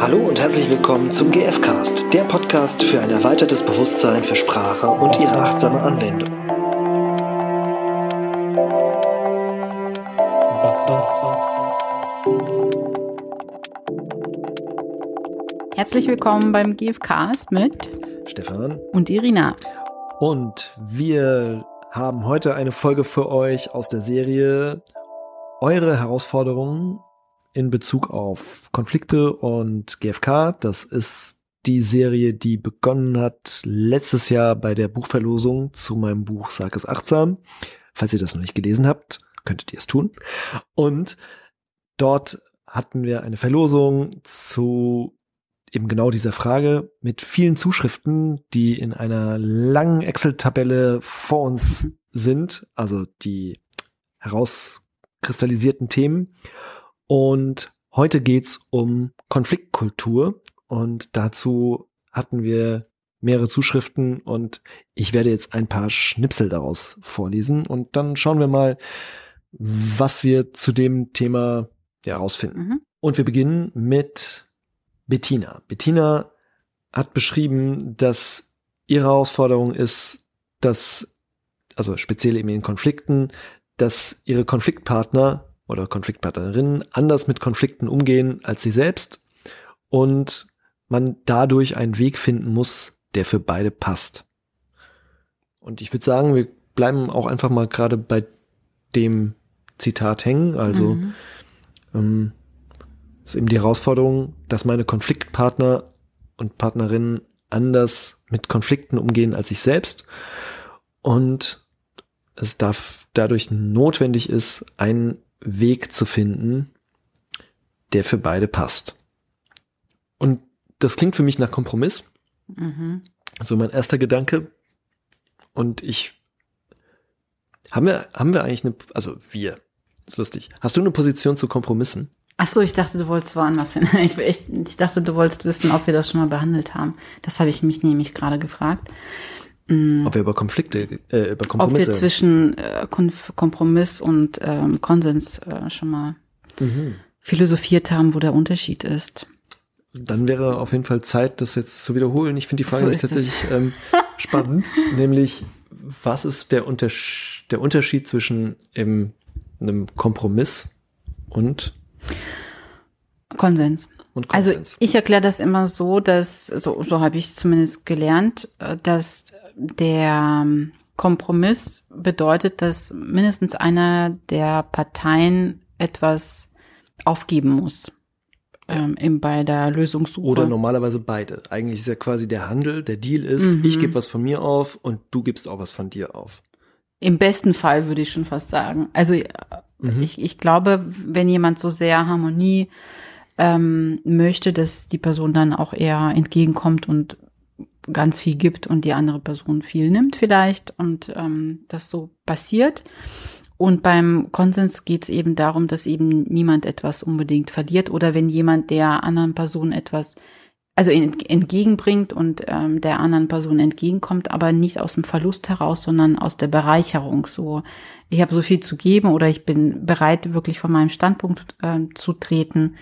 Hallo und herzlich willkommen zum GFcast, der Podcast für ein erweitertes Bewusstsein für Sprache und ihre achtsame Anwendung. Herzlich willkommen beim GFcast mit Stefan und Irina. Und wir haben heute eine Folge für euch aus der Serie Eure Herausforderungen in Bezug auf Konflikte und GFK. Das ist die Serie, die begonnen hat letztes Jahr bei der Buchverlosung zu meinem Buch Sag es achtsam. Falls ihr das noch nicht gelesen habt, könntet ihr es tun. Und dort hatten wir eine Verlosung zu eben genau dieser Frage mit vielen Zuschriften, die in einer langen Excel-Tabelle vor uns sind, also die herauskristallisierten Themen. Und heute geht's um Konfliktkultur und dazu hatten wir mehrere Zuschriften und ich werde jetzt ein paar Schnipsel daraus vorlesen und dann schauen wir mal, was wir zu dem Thema herausfinden. Mhm. Und wir beginnen mit Bettina. Bettina hat beschrieben, dass ihre Herausforderung ist, dass, also speziell eben in Konflikten, dass ihre Konfliktpartner oder Konfliktpartnerinnen anders mit Konflikten umgehen als sie selbst und man dadurch einen Weg finden muss, der für beide passt. Und ich würde sagen, wir bleiben auch einfach mal gerade bei dem Zitat hängen. Also mhm. ähm, ist eben die Herausforderung, dass meine Konfliktpartner und Partnerinnen anders mit Konflikten umgehen als ich selbst und es darf dadurch notwendig ist, einen Weg zu finden, der für beide passt. Und das klingt für mich nach Kompromiss. Mhm. So mein erster Gedanke. Und ich haben wir haben wir eigentlich eine also wir ist lustig. Hast du eine Position zu Kompromissen? Ach so, ich dachte, du wolltest woanders hin. Ich, ich, ich dachte, du wolltest wissen, ob wir das schon mal behandelt haben. Das habe ich mich nämlich gerade gefragt. Mm. Ob wir über Konflikte, äh, über Kompromisse. Ob wir zwischen äh, Kompromiss und ähm, Konsens äh, schon mal mhm. philosophiert haben, wo der Unterschied ist. Dann wäre auf jeden Fall Zeit, das jetzt zu wiederholen. Ich finde die Frage so tatsächlich ähm, spannend, nämlich was ist der, Unters der Unterschied zwischen eben einem Kompromiss und Konsens. Also ich erkläre das immer so, dass, so, so habe ich zumindest gelernt, äh, dass der ähm, Kompromiss bedeutet, dass mindestens einer der Parteien etwas aufgeben muss. Ähm, bei der Lösungssuche. Oder normalerweise beide. Eigentlich ist ja quasi der Handel, der Deal ist, mhm. ich gebe was von mir auf und du gibst auch was von dir auf. Im besten Fall würde ich schon fast sagen. Also äh, mhm. ich, ich glaube, wenn jemand so sehr Harmonie ähm, möchte, dass die Person dann auch eher entgegenkommt und ganz viel gibt und die andere Person viel nimmt vielleicht und ähm, das so passiert. Und beim Konsens geht es eben darum, dass eben niemand etwas unbedingt verliert oder wenn jemand der anderen Person etwas also entgegenbringt und ähm, der anderen Person entgegenkommt, aber nicht aus dem Verlust heraus, sondern aus der Bereicherung. So, ich habe so viel zu geben oder ich bin bereit, wirklich von meinem Standpunkt äh, zu treten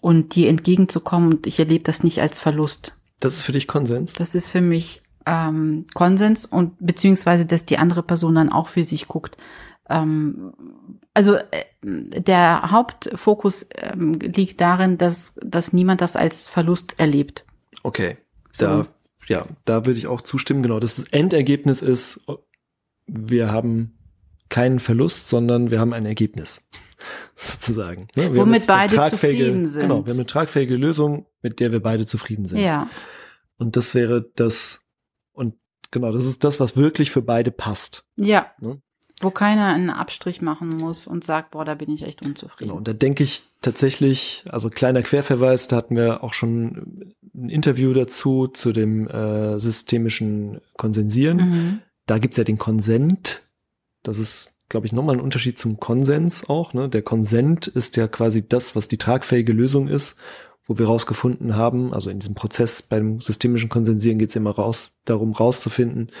und dir entgegenzukommen und ich erlebe das nicht als Verlust. Das ist für dich Konsens? Das ist für mich ähm, Konsens und beziehungsweise, dass die andere Person dann auch für sich guckt. Ähm, also äh, der Hauptfokus ähm, liegt darin, dass, dass niemand das als Verlust erlebt. Okay. So. Da, ja, da würde ich auch zustimmen. Genau. Das Endergebnis ist, wir haben keinen Verlust, sondern wir haben ein Ergebnis. Sozusagen. Ne? Womit beide zufrieden sind. Genau, wir haben eine tragfähige Lösung, mit der wir beide zufrieden sind. Ja. Und das wäre das, und genau, das ist das, was wirklich für beide passt. Ja. Ne? Wo keiner einen Abstrich machen muss und sagt, boah, da bin ich echt unzufrieden. Genau, und da denke ich tatsächlich, also kleiner Querverweis, da hatten wir auch schon ein Interview dazu, zu dem äh, systemischen Konsensieren. Mhm. Da gibt's ja den Konsent. Das ist, glaube ich, nochmal ein Unterschied zum Konsens auch. Ne? Der Konsent ist ja quasi das, was die tragfähige Lösung ist wo wir rausgefunden haben, also in diesem Prozess beim systemischen Konsensieren geht es immer raus, darum rauszufinden,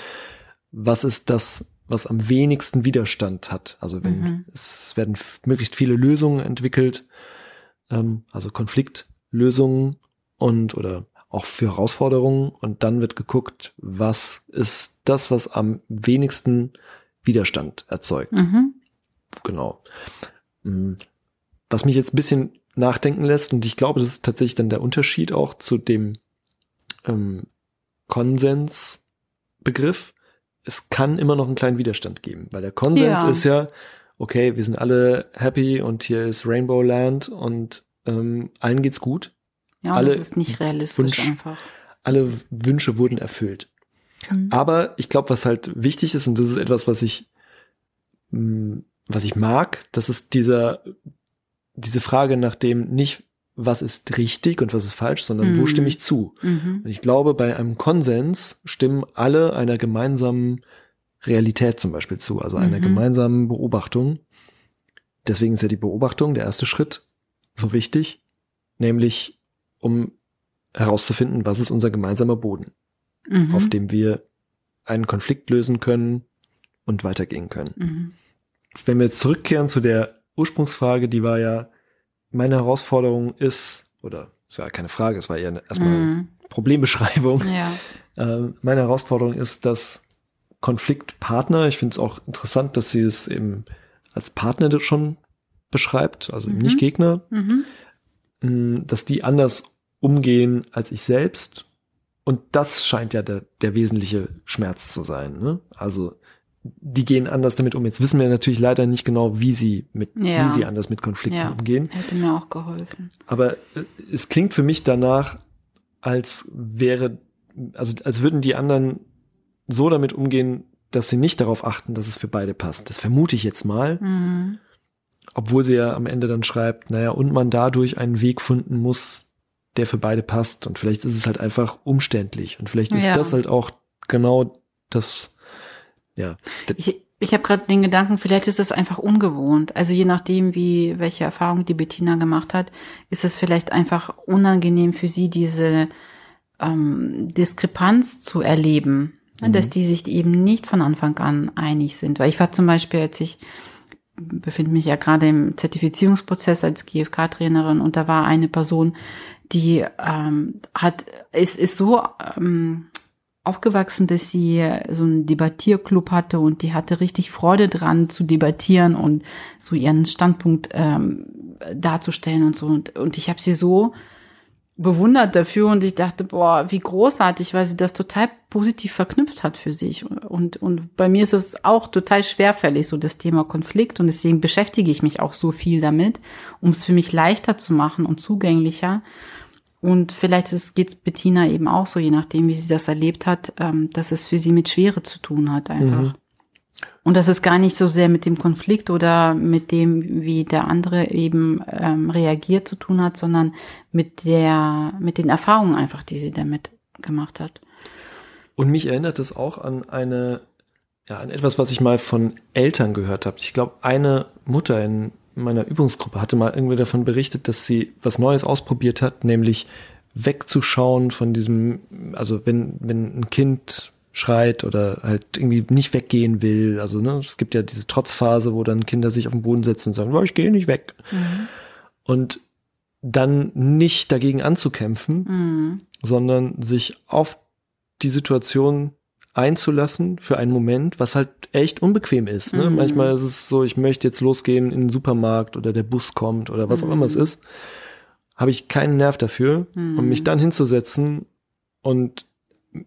was ist das, was am wenigsten Widerstand hat. Also wenn mhm. es werden möglichst viele Lösungen entwickelt, ähm, also Konfliktlösungen und oder auch für Herausforderungen und dann wird geguckt, was ist das, was am wenigsten Widerstand erzeugt. Mhm. Genau. Mm, was mich jetzt ein bisschen nachdenken lässt und ich glaube, das ist tatsächlich dann der Unterschied auch zu dem ähm, Konsensbegriff. Es kann immer noch einen kleinen Widerstand geben, weil der Konsens ja. ist ja, okay, wir sind alle happy und hier ist Rainbow Land und ähm, allen geht's gut. Ja, alle das ist nicht realistisch Wunsch, einfach. Alle Wünsche wurden erfüllt. Mhm. Aber ich glaube, was halt wichtig ist, und das ist etwas, was ich, mm, was ich mag, das ist dieser, diese Frage nach dem nicht, was ist richtig und was ist falsch, sondern mhm. wo stimme ich zu? Mhm. Und ich glaube, bei einem Konsens stimmen alle einer gemeinsamen Realität zum Beispiel zu, also einer mhm. gemeinsamen Beobachtung. Deswegen ist ja die Beobachtung der erste Schritt so wichtig, nämlich um herauszufinden, was ist unser gemeinsamer Boden, mhm. auf dem wir einen Konflikt lösen können und weitergehen können. Mhm. Wenn wir jetzt zurückkehren zu der Ursprungsfrage, die war ja, meine Herausforderung ist, oder es war keine Frage, es war eher erstmal mhm. Problembeschreibung. Ja. Äh, meine Herausforderung ist, dass Konfliktpartner, ich finde es auch interessant, dass sie es eben als Partner schon beschreibt, also eben nicht mhm. Gegner, mhm. Dass die anders umgehen als ich selbst. Und das scheint ja der, der wesentliche Schmerz zu sein. Ne? Also die gehen anders damit um. Jetzt wissen wir natürlich leider nicht genau, wie sie mit, ja. wie sie anders mit Konflikten ja. umgehen. Hätte mir auch geholfen. Aber äh, es klingt für mich danach, als wäre, also als würden die anderen so damit umgehen, dass sie nicht darauf achten, dass es für beide passt. Das vermute ich jetzt mal. Mhm obwohl sie ja am Ende dann schreibt, naja, und man dadurch einen Weg finden muss, der für beide passt. Und vielleicht ist es halt einfach umständlich. Und vielleicht ist ja. das halt auch genau das, ja. Ich, ich habe gerade den Gedanken, vielleicht ist es einfach ungewohnt. Also je nachdem, wie welche Erfahrung die Bettina gemacht hat, ist es vielleicht einfach unangenehm für sie, diese ähm, Diskrepanz zu erleben, mhm. dass die sich eben nicht von Anfang an einig sind. Weil ich war zum Beispiel, als ich befinde mich ja gerade im Zertifizierungsprozess als GFK-Trainerin und da war eine Person, die ähm, hat ist ist so ähm, aufgewachsen, dass sie so einen Debattierclub hatte und die hatte richtig Freude dran zu debattieren und so ihren Standpunkt ähm, darzustellen und so. Und, und ich habe sie so bewundert dafür und ich dachte, boah, wie großartig, weil sie das total positiv verknüpft hat für sich. Und, und bei mir ist es auch total schwerfällig, so das Thema Konflikt. Und deswegen beschäftige ich mich auch so viel damit, um es für mich leichter zu machen und zugänglicher. Und vielleicht geht es Bettina eben auch so, je nachdem, wie sie das erlebt hat, ähm, dass es für sie mit Schwere zu tun hat einfach. Mhm. Und dass es gar nicht so sehr mit dem Konflikt oder mit dem, wie der andere eben ähm, reagiert zu tun hat, sondern mit der, mit den Erfahrungen einfach, die sie damit gemacht hat. Und mich erinnert es auch an eine, ja, an etwas, was ich mal von Eltern gehört habe. Ich glaube, eine Mutter in meiner Übungsgruppe hatte mal irgendwie davon berichtet, dass sie was Neues ausprobiert hat, nämlich wegzuschauen von diesem, also wenn, wenn ein Kind schreit oder halt irgendwie nicht weggehen will. Also ne, es gibt ja diese Trotzphase, wo dann Kinder sich auf den Boden setzen und sagen, oh, ich gehe nicht weg. Mhm. Und dann nicht dagegen anzukämpfen, mhm. sondern sich auf die Situation einzulassen für einen Moment, was halt echt unbequem ist. Ne? Mhm. Manchmal ist es so, ich möchte jetzt losgehen in den Supermarkt oder der Bus kommt oder was auch immer es mhm. ist. Habe ich keinen Nerv dafür, um mich mhm. dann hinzusetzen und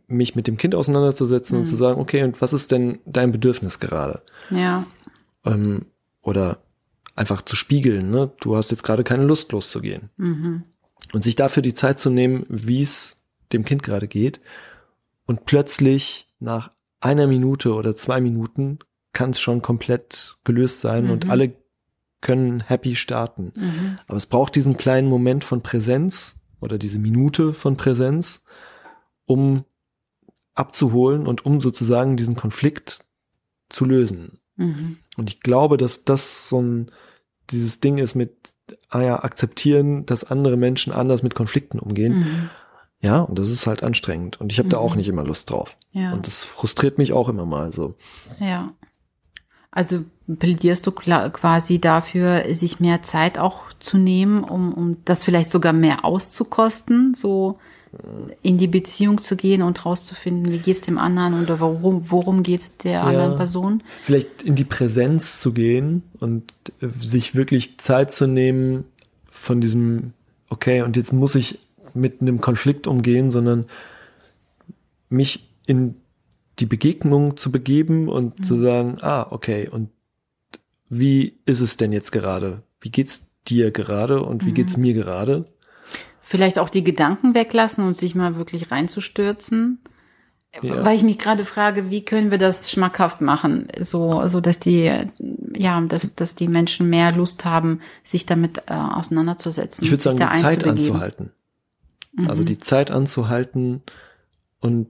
mich mit dem Kind auseinanderzusetzen mhm. und zu sagen, okay, und was ist denn dein Bedürfnis gerade? Ja. Ähm, oder einfach zu spiegeln, ne? Du hast jetzt gerade keine Lust loszugehen. Mhm. Und sich dafür die Zeit zu nehmen, wie es dem Kind gerade geht. Und plötzlich nach einer Minute oder zwei Minuten kann es schon komplett gelöst sein mhm. und alle können happy starten. Mhm. Aber es braucht diesen kleinen Moment von Präsenz oder diese Minute von Präsenz, um abzuholen und um sozusagen diesen Konflikt zu lösen. Mhm. Und ich glaube, dass das so ein, dieses Ding ist mit, ah ja, akzeptieren, dass andere Menschen anders mit Konflikten umgehen. Mhm. Ja, und das ist halt anstrengend. Und ich habe mhm. da auch mhm. nicht immer Lust drauf. Ja. Und das frustriert mich auch immer mal so. Ja. Also plädierst du quasi dafür, sich mehr Zeit auch zu nehmen, um, um das vielleicht sogar mehr auszukosten, so in die Beziehung zu gehen und rauszufinden, wie geht's dem anderen oder worum, worum geht's der ja, anderen Person? Vielleicht in die Präsenz zu gehen und äh, sich wirklich Zeit zu nehmen von diesem, okay, und jetzt muss ich mit einem Konflikt umgehen, sondern mich in die Begegnung zu begeben und mhm. zu sagen, ah, okay, und wie ist es denn jetzt gerade? Wie geht's dir gerade und wie mhm. geht's mir gerade? Vielleicht auch die Gedanken weglassen und sich mal wirklich reinzustürzen. Ja. Weil ich mich gerade frage, wie können wir das schmackhaft machen, so, so dass die, ja, dass, dass die Menschen mehr Lust haben, sich damit äh, auseinanderzusetzen. Ich würde sagen, die Zeit anzuhalten. Mhm. Also die Zeit anzuhalten und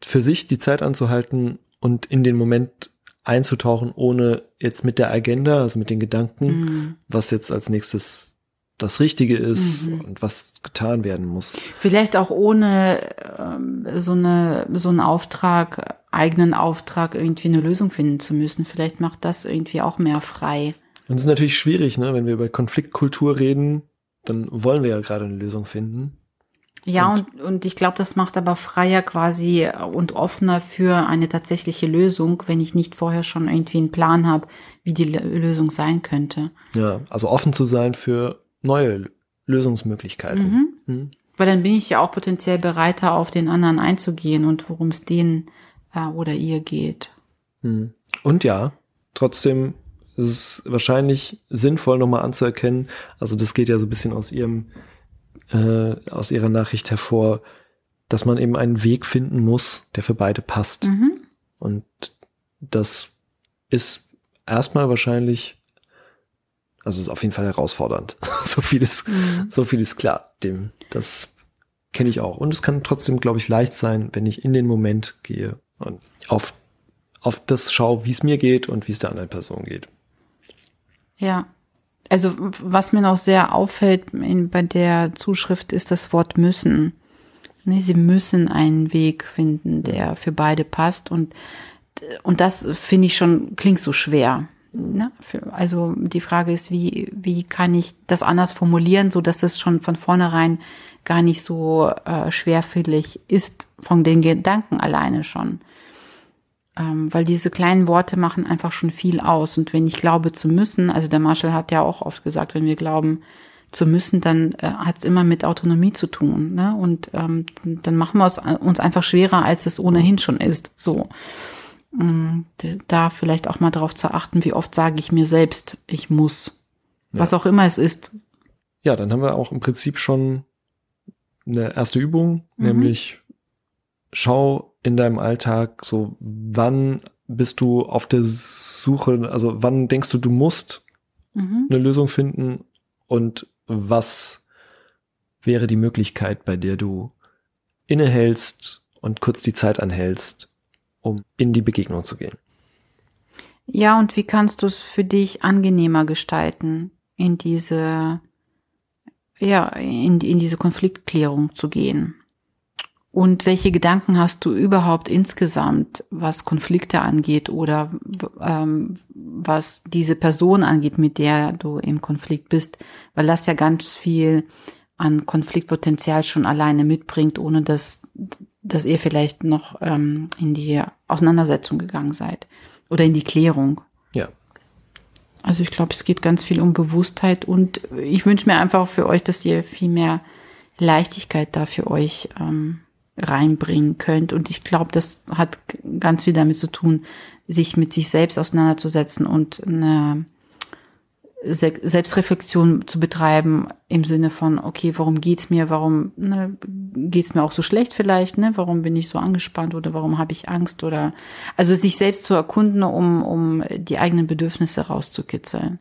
für sich die Zeit anzuhalten und in den Moment einzutauchen, ohne jetzt mit der Agenda, also mit den Gedanken, mhm. was jetzt als nächstes das Richtige ist mhm. und was getan werden muss. Vielleicht auch ohne ähm, so eine so einen Auftrag, eigenen Auftrag irgendwie eine Lösung finden zu müssen. Vielleicht macht das irgendwie auch mehr frei. Und es ist natürlich schwierig, ne, wenn wir über Konfliktkultur reden, dann wollen wir ja gerade eine Lösung finden. Ja, und, und, und ich glaube, das macht aber freier quasi und offener für eine tatsächliche Lösung, wenn ich nicht vorher schon irgendwie einen Plan habe, wie die Lösung sein könnte. Ja, also offen zu sein für neue Lösungsmöglichkeiten. Mhm. Mhm. Weil dann bin ich ja auch potenziell bereiter, auf den anderen einzugehen und worum es denen äh, oder ihr geht. Mhm. Und ja, trotzdem ist es wahrscheinlich sinnvoll, nochmal anzuerkennen, also das geht ja so ein bisschen aus ihrem, äh, aus ihrer Nachricht hervor, dass man eben einen Weg finden muss, der für beide passt. Mhm. Und das ist erstmal wahrscheinlich also ist auf jeden Fall herausfordernd. so viel ist, mhm. so viel ist klar. Dem, das kenne ich auch. Und es kann trotzdem, glaube ich, leicht sein, wenn ich in den Moment gehe und auf, auf das schaue, wie es mir geht und wie es der anderen Person geht. Ja. Also, was mir noch sehr auffällt in, bei der Zuschrift ist das Wort müssen. Nee, sie müssen einen Weg finden, der für beide passt und, und das finde ich schon, klingt so schwer. Ne? Also die Frage ist, wie, wie kann ich das anders formulieren, so dass es schon von vornherein gar nicht so äh, schwerfällig ist von den Gedanken alleine schon. Ähm, weil diese kleinen Worte machen einfach schon viel aus. Und wenn ich glaube zu müssen, also der Marshall hat ja auch oft gesagt, wenn wir glauben zu müssen, dann äh, hat es immer mit Autonomie zu tun. Ne? Und ähm, dann machen wir es uns einfach schwerer, als es ohnehin schon ist. So. Mm, da vielleicht auch mal darauf zu achten, wie oft sage ich mir selbst, ich muss. Ja. Was auch immer es ist. Ja, dann haben wir auch im Prinzip schon eine erste Übung, mhm. nämlich schau in deinem Alltag so, wann bist du auf der Suche, also wann denkst du, du musst mhm. eine Lösung finden und was wäre die Möglichkeit, bei der du innehältst und kurz die Zeit anhältst um in die Begegnung zu gehen. Ja, und wie kannst du es für dich angenehmer gestalten, in diese, ja, in, in diese Konfliktklärung zu gehen? Und welche Gedanken hast du überhaupt insgesamt, was Konflikte angeht oder ähm, was diese Person angeht, mit der du im Konflikt bist? Weil das ja ganz viel an Konfliktpotenzial schon alleine mitbringt, ohne dass dass ihr vielleicht noch ähm, in die Auseinandersetzung gegangen seid oder in die Klärung. Ja. Also ich glaube, es geht ganz viel um Bewusstheit und ich wünsche mir einfach für euch, dass ihr viel mehr Leichtigkeit da für euch ähm, reinbringen könnt. Und ich glaube, das hat ganz viel damit zu tun, sich mit sich selbst auseinanderzusetzen und eine Selbstreflexion zu betreiben im Sinne von, okay, warum geht's mir, warum ne, geht's mir auch so schlecht vielleicht, ne? Warum bin ich so angespannt oder warum habe ich Angst oder also sich selbst zu erkunden, um um die eigenen Bedürfnisse rauszukitzeln.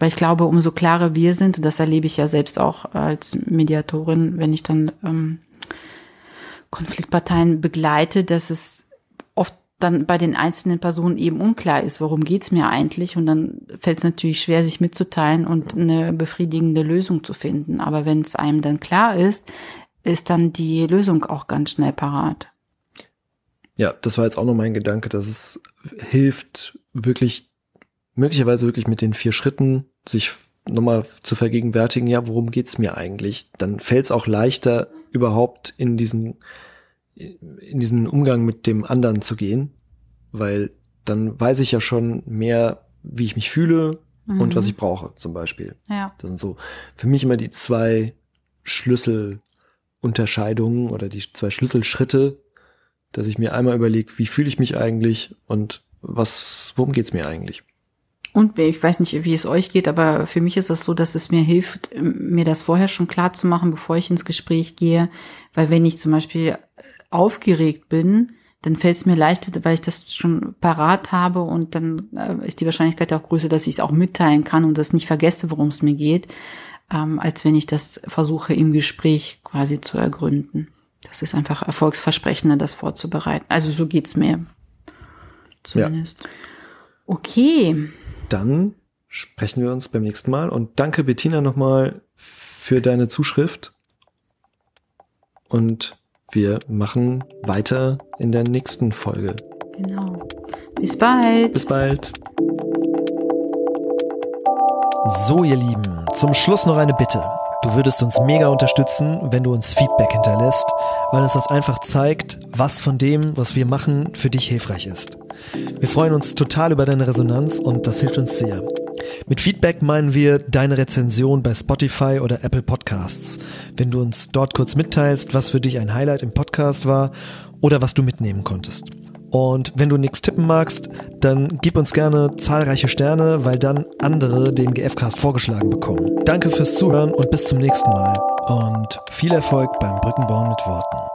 Weil ich glaube, umso klarer wir sind, und das erlebe ich ja selbst auch als Mediatorin, wenn ich dann ähm, Konfliktparteien begleite, dass es dann bei den einzelnen Personen eben unklar ist, worum geht's mir eigentlich. Und dann fällt es natürlich schwer, sich mitzuteilen und eine befriedigende Lösung zu finden. Aber wenn es einem dann klar ist, ist dann die Lösung auch ganz schnell parat. Ja, das war jetzt auch noch mein Gedanke, dass es hilft, wirklich, möglicherweise wirklich mit den vier Schritten sich nochmal zu vergegenwärtigen, ja, worum geht's mir eigentlich? Dann fällt es auch leichter, überhaupt in diesen, in diesen Umgang mit dem anderen zu gehen, weil dann weiß ich ja schon mehr, wie ich mich fühle mhm. und was ich brauche, zum Beispiel. Ja. Das sind so für mich immer die zwei Schlüsselunterscheidungen oder die zwei Schlüsselschritte, dass ich mir einmal überlege, wie fühle ich mich eigentlich und was, worum geht's mir eigentlich? Und ich weiß nicht, wie es euch geht, aber für mich ist es so, dass es mir hilft, mir das vorher schon klar zu machen, bevor ich ins Gespräch gehe. Weil wenn ich zum Beispiel aufgeregt bin, dann fällt es mir leichter, weil ich das schon parat habe und dann äh, ist die Wahrscheinlichkeit auch größer, dass ich es auch mitteilen kann und das nicht vergesse, worum es mir geht, ähm, als wenn ich das versuche im Gespräch quasi zu ergründen. Das ist einfach erfolgsversprechender, das vorzubereiten. Also so geht's mir zumindest. Ja. Okay dann sprechen wir uns beim nächsten Mal. Und danke Bettina nochmal für deine Zuschrift. Und wir machen weiter in der nächsten Folge. Genau. Bis bald. Bis bald. So, ihr Lieben, zum Schluss noch eine Bitte. Du würdest uns mega unterstützen, wenn du uns Feedback hinterlässt, weil es das einfach zeigt, was von dem, was wir machen, für dich hilfreich ist. Wir freuen uns total über deine Resonanz und das hilft uns sehr. Mit Feedback meinen wir deine Rezension bei Spotify oder Apple Podcasts. Wenn du uns dort kurz mitteilst, was für dich ein Highlight im Podcast war oder was du mitnehmen konntest. Und wenn du nichts tippen magst, dann gib uns gerne zahlreiche Sterne, weil dann andere den GFcast vorgeschlagen bekommen. Danke fürs Zuhören und bis zum nächsten Mal. Und viel Erfolg beim Brückenbauen mit Worten.